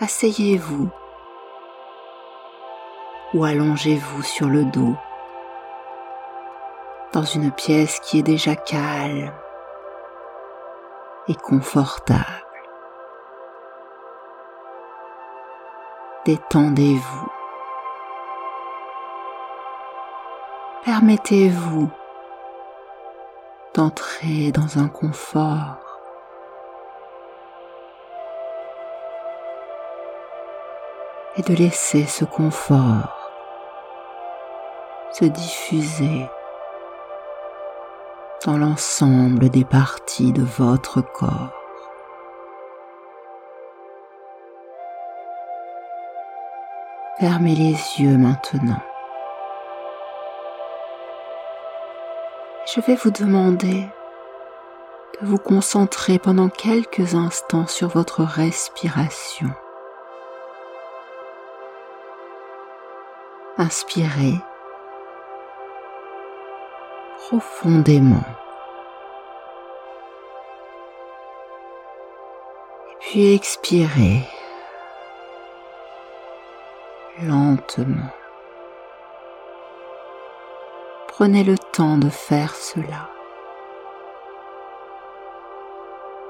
asseyez-vous ou allongez-vous sur le dos dans une pièce qui est déjà calme et confortable. Détendez-vous. Permettez-vous d'entrer dans un confort et de laisser ce confort se diffuser dans l'ensemble des parties de votre corps. Fermez les yeux maintenant. Je vais vous demander de vous concentrer pendant quelques instants sur votre respiration. Inspirez profondément. Puis expirez lentement. Prenez le temps de faire cela.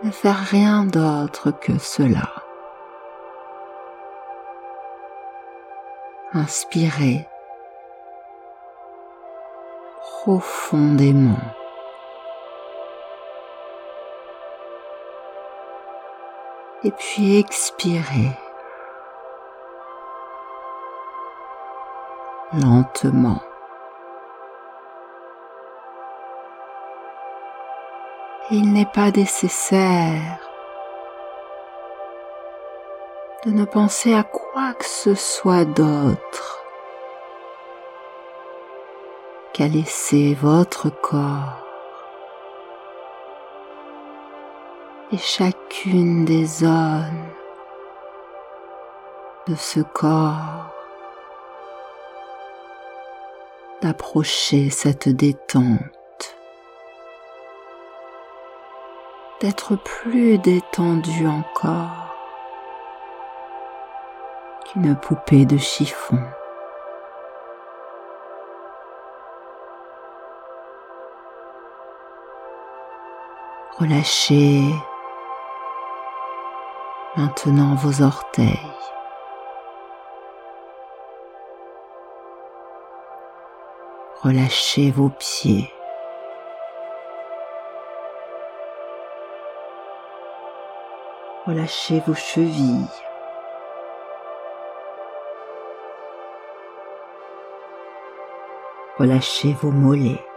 Ne faire rien d'autre que cela. Inspirez profondément. Et puis expirez lentement. Il n'est pas nécessaire de ne penser à quoi que ce soit d'autre qu'à laisser votre corps et chacune des zones de ce corps d'approcher cette détente, d'être plus détendu encore qu'une poupée de chiffon. Relâchez maintenant vos orteils. Relâchez vos pieds. Relâchez vos chevilles. Relâchez vos mollets.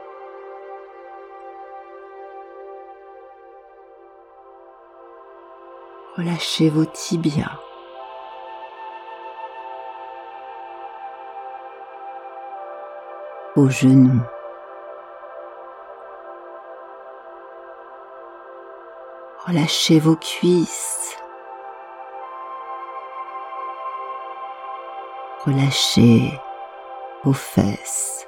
relâchez vos tibias. Vos genoux. Relâchez vos cuisses. Relâchez vos fesses.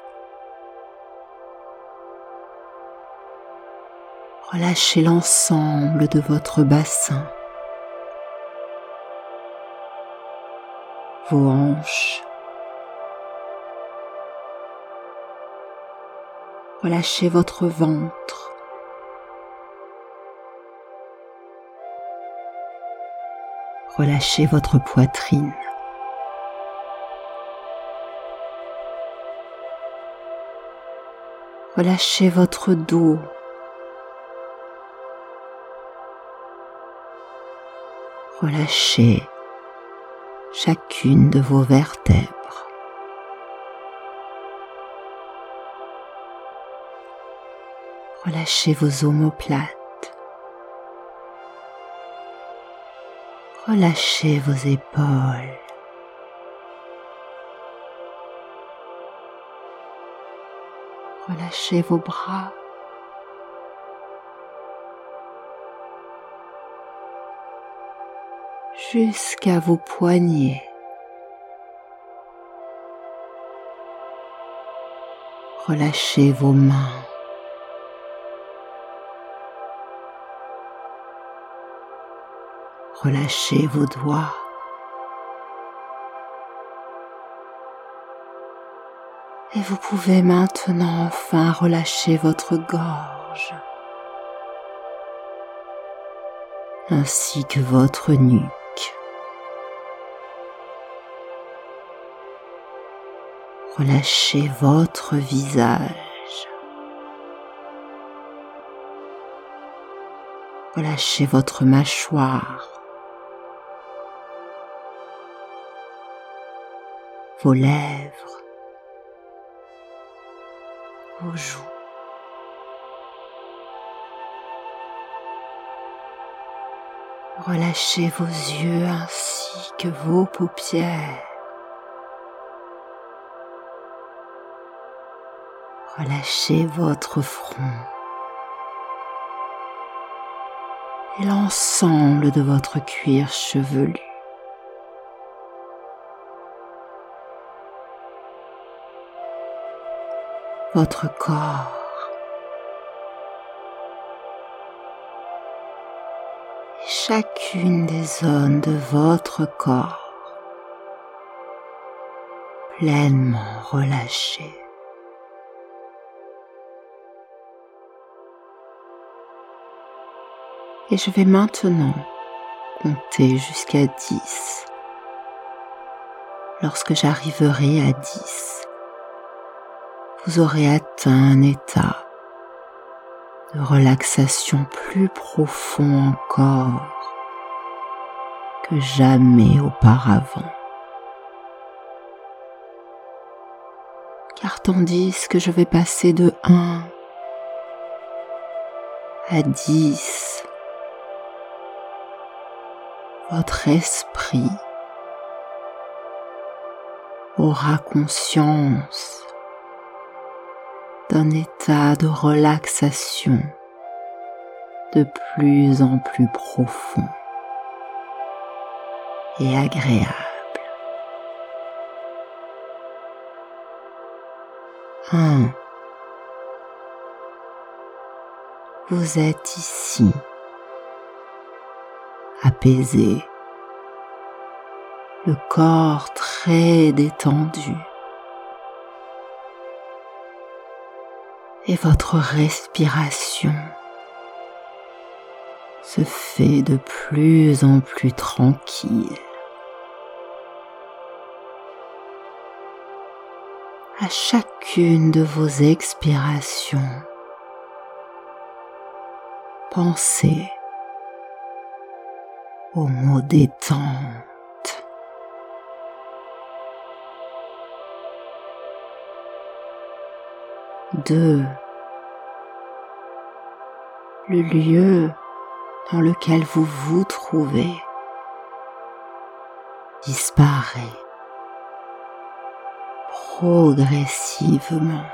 Relâchez l'ensemble de votre bassin. vos hanches. Relâchez votre ventre. Relâchez votre poitrine. Relâchez votre dos. Relâchez chacune de vos vertèbres. Relâchez vos omoplates. Relâchez vos épaules. Relâchez vos bras. jusqu'à vos poignets. Relâchez vos mains. Relâchez vos doigts. Et vous pouvez maintenant enfin relâcher votre gorge ainsi que votre nuque. Relâchez votre visage. Relâchez votre mâchoire. Vos lèvres. Vos joues. Relâchez vos yeux ainsi que vos paupières. Relâchez votre front et l'ensemble de votre cuir chevelu. Votre corps. et chacune des zones de votre corps pleinement relâchées. Et je vais maintenant compter jusqu'à 10. Lorsque j'arriverai à 10, vous aurez atteint un état de relaxation plus profond encore que jamais auparavant. Car tandis que je vais passer de 1 à 10, votre esprit aura conscience d'un état de relaxation de plus en plus profond et agréable. Un. Vous êtes ici apaisé, le corps très détendu et votre respiration se fait de plus en plus tranquille. À chacune de vos expirations, pensez au mot détente. Deux, le lieu dans lequel vous vous trouvez disparaît progressivement.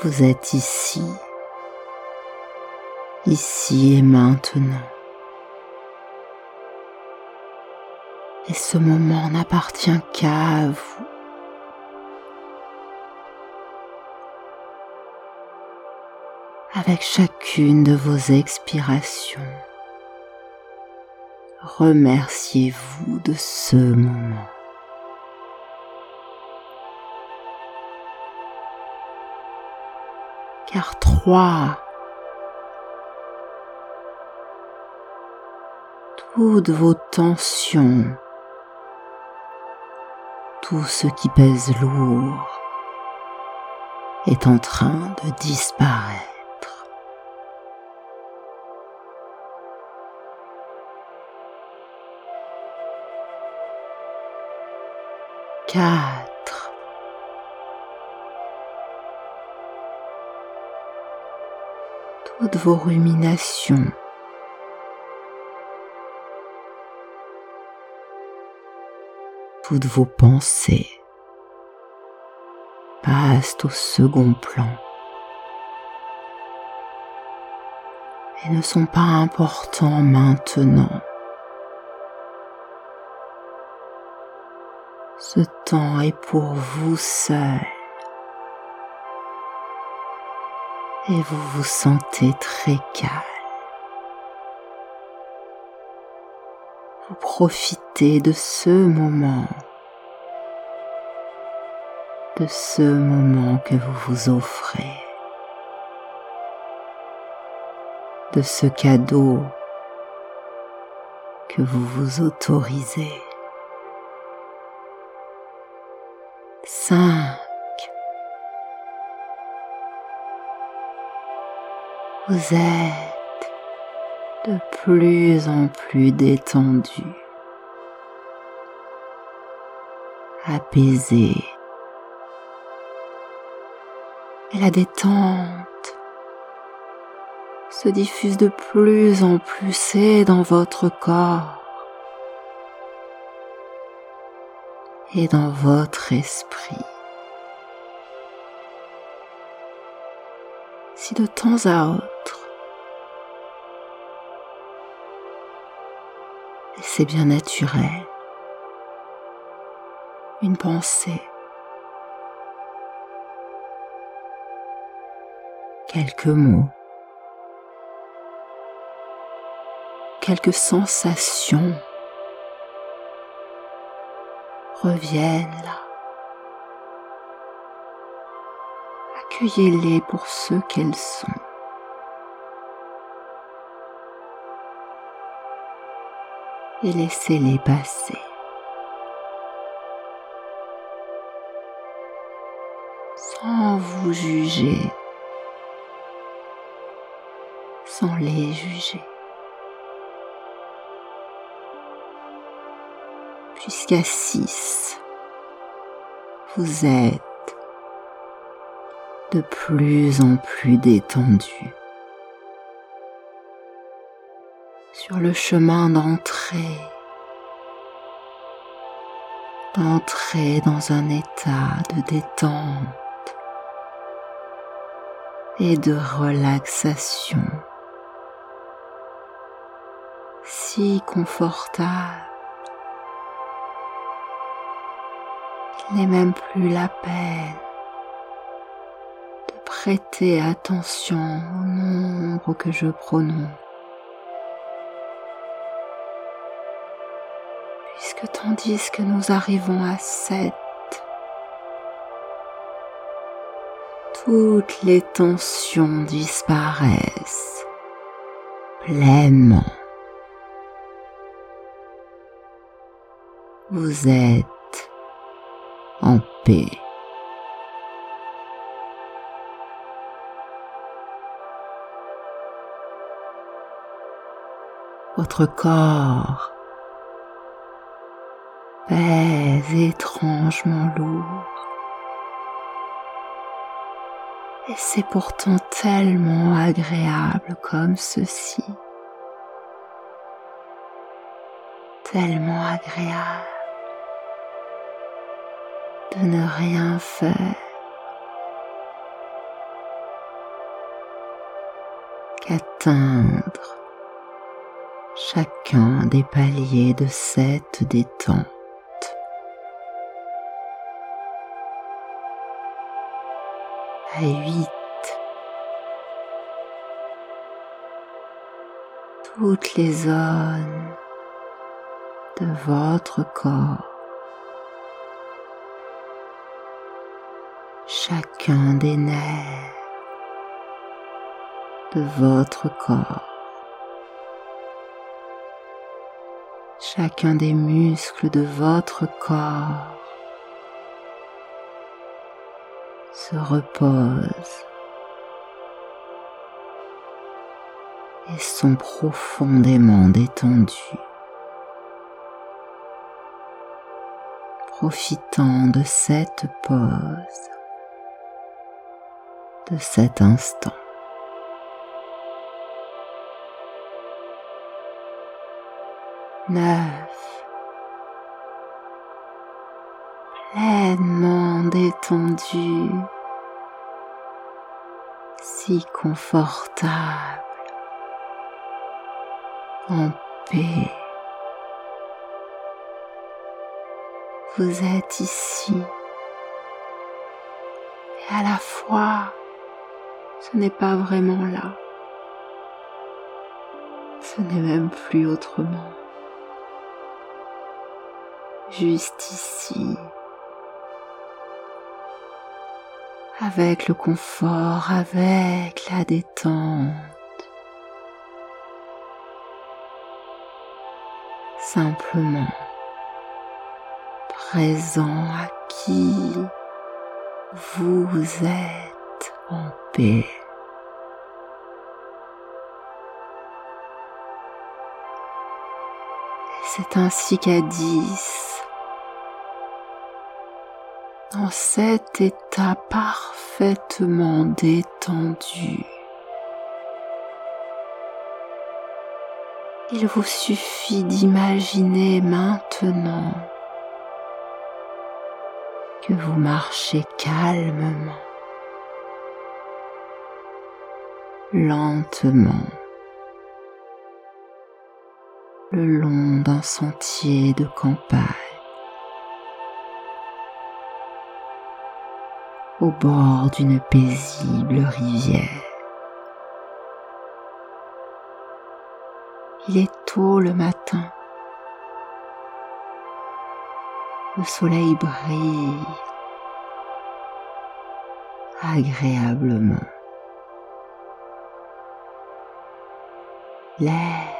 Vous êtes ici ici et maintenant. Et ce moment n'appartient qu'à vous. Avec chacune de vos expirations, remerciez-vous de ce moment. Car trois toutes vos tensions, tout ce qui pèse lourd est en train de disparaître. Quatre. Toutes vos ruminations toutes vos pensées passent au second plan et ne sont pas importants maintenant. Ce temps est pour vous seul et vous vous sentez très calme. Profitez de ce moment de ce moment que vous vous offrez, de ce cadeau que vous vous autorisez. 5. Vous êtes de plus en plus détendu, apaisé. Et la détente se diffuse de plus en plus et dans votre corps et dans votre esprit. Si de temps à autre, c'est bien naturel, une pensée, quelques mots, quelques sensations reviennent là. Accueillez-les pour ce qu'elles sont. Et laissez-les passer. Sans vous juger, sans les juger. jusqu'à 6. Vous êtes de plus en plus détendu. Sur le chemin d'entrée, d'entrer dans un état de détente et de relaxation si confortable Il n'est même plus la peine de prêter attention au nombre que je prononce. Puisque tandis que nous arrivons à sept, toutes les tensions disparaissent pleinement. Vous êtes en paix. Votre corps étrangement lourd. Et c'est pourtant tellement agréable comme ceci. Tellement agréable de ne rien faire qu'atteindre chacun des paliers de cette détente. À huit, toutes les zones de votre corps. Chacun des nerfs de votre corps, chacun des muscles de votre corps se repose et sont profondément détendus. profitant de cette pause de cet instant. Neuf. Détendu, si confortable, en paix. Vous êtes ici et à la fois ce n'est pas vraiment là. Ce n'est même plus autrement. Juste ici, avec le confort, avec la détente. Simplement présent à qui vous êtes en paix. C'est ainsi qu'à 10, dans cet état parfaitement détendu, il vous suffit d'imaginer maintenant que vous marchez calmement, lentement le long d'un sentier de campagne, au bord d'une paisible rivière. Il est tôt le matin. Le soleil brille agréablement. L'air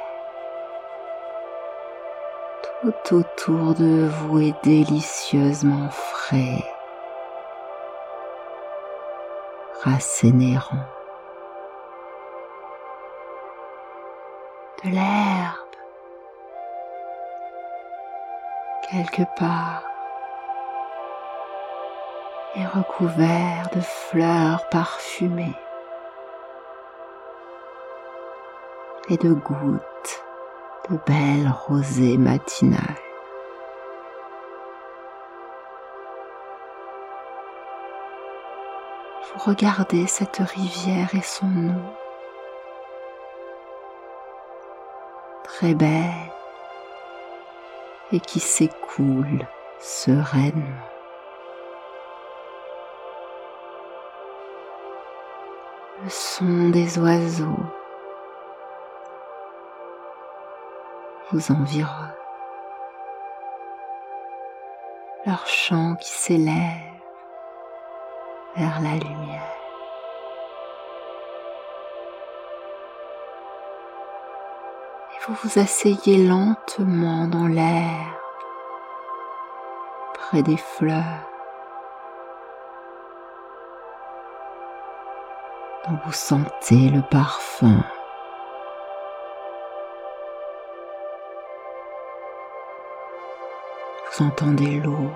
tout autour de vous est délicieusement frais, De l'herbe, quelque part, est recouvert de fleurs parfumées. Et de gouttes de belles rosées matinales. Vous regardez cette rivière et son eau, très belle et qui s'écoule sereinement. Le son des oiseaux vous environne. Leur chant qui s'élève vers la lumière. Et vous vous asseyez lentement dans l'air, près des fleurs, dont vous sentez le parfum. Entendez l'eau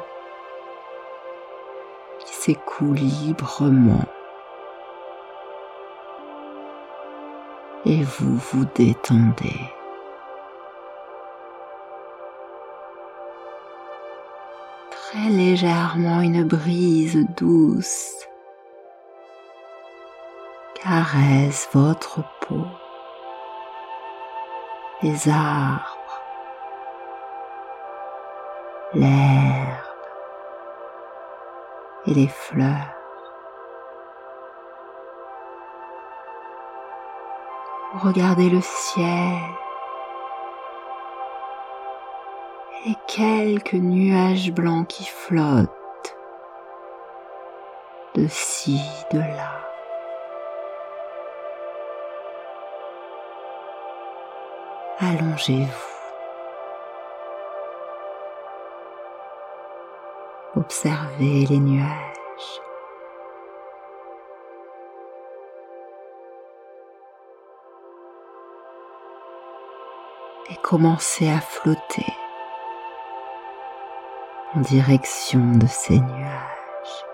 s'écoule librement et vous vous détendez. Très légèrement une brise douce caresse votre peau, les arbres l'herbe les fleurs. Regardez le ciel et quelques nuages blancs qui flottent de ci, de là. Allongez-vous. Observez les nuages. Et commencez à flotter en direction de ces nuages.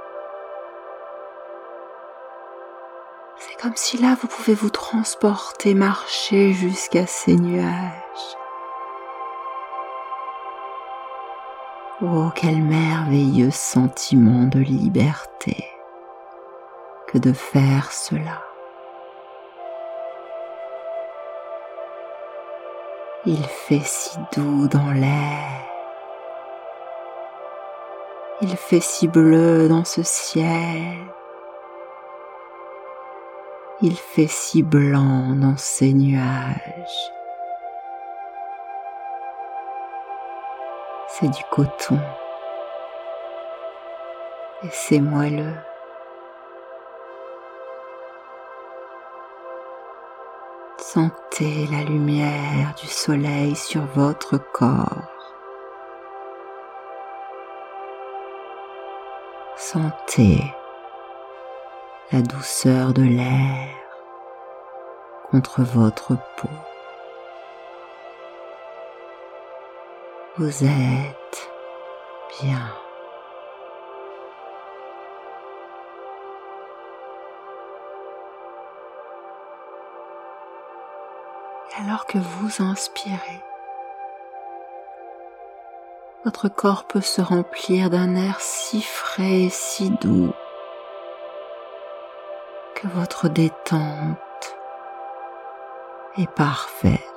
C'est comme si là vous pouvez vous transporter, marcher jusqu'à ces nuages. Oh, quel merveilleux sentiment de liberté que de faire cela. Il fait si doux dans l'air. Il fait si bleu dans ce ciel. Il fait si blanc dans ces nuages. c'est du coton. Et c'est moelleux. Sentez la lumière du soleil sur votre corps. Sentez la douceur de l'air contre votre peau. Vous êtes bien. alors que vous inspirez, votre corps peut se remplir d'un air si frais et si doux que votre détente est parfaite.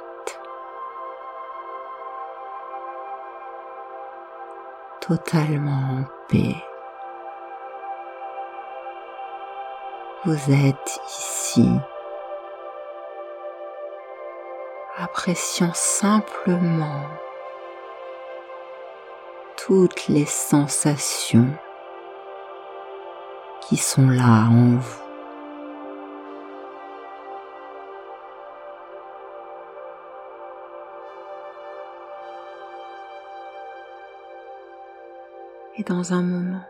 Totalement en paix. Vous êtes ici appréciant simplement toutes les sensations qui sont là en vous. Et dans un moment,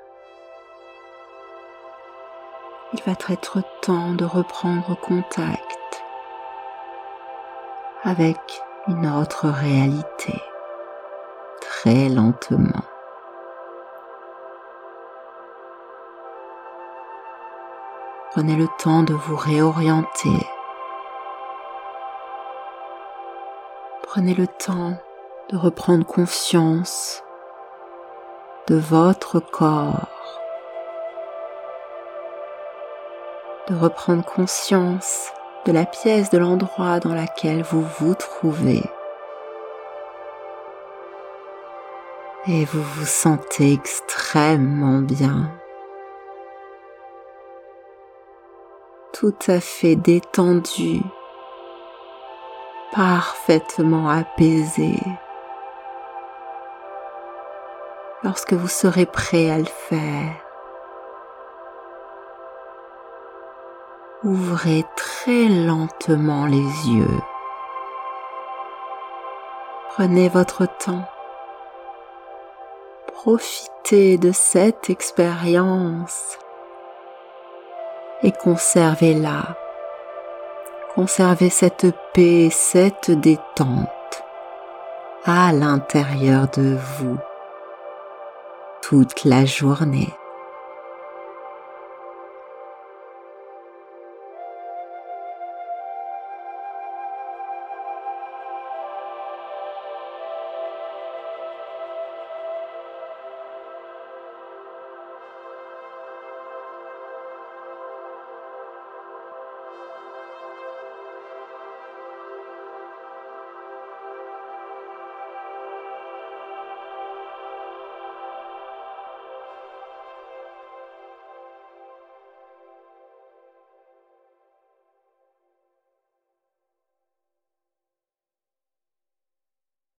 il va être temps de reprendre contact avec une autre réalité, très lentement. Prenez le temps de vous réorienter. Prenez le temps de reprendre conscience de votre corps, de reprendre conscience de la pièce, de l'endroit dans laquelle vous vous trouvez. Et vous vous sentez extrêmement bien. Tout à fait détendu, parfaitement apaisé. Lorsque vous serez prêt à le faire, ouvrez très lentement les yeux. Prenez votre temps. Profitez de cette expérience et conservez-la. Conservez cette paix, cette détente à l'intérieur de vous toute la journée.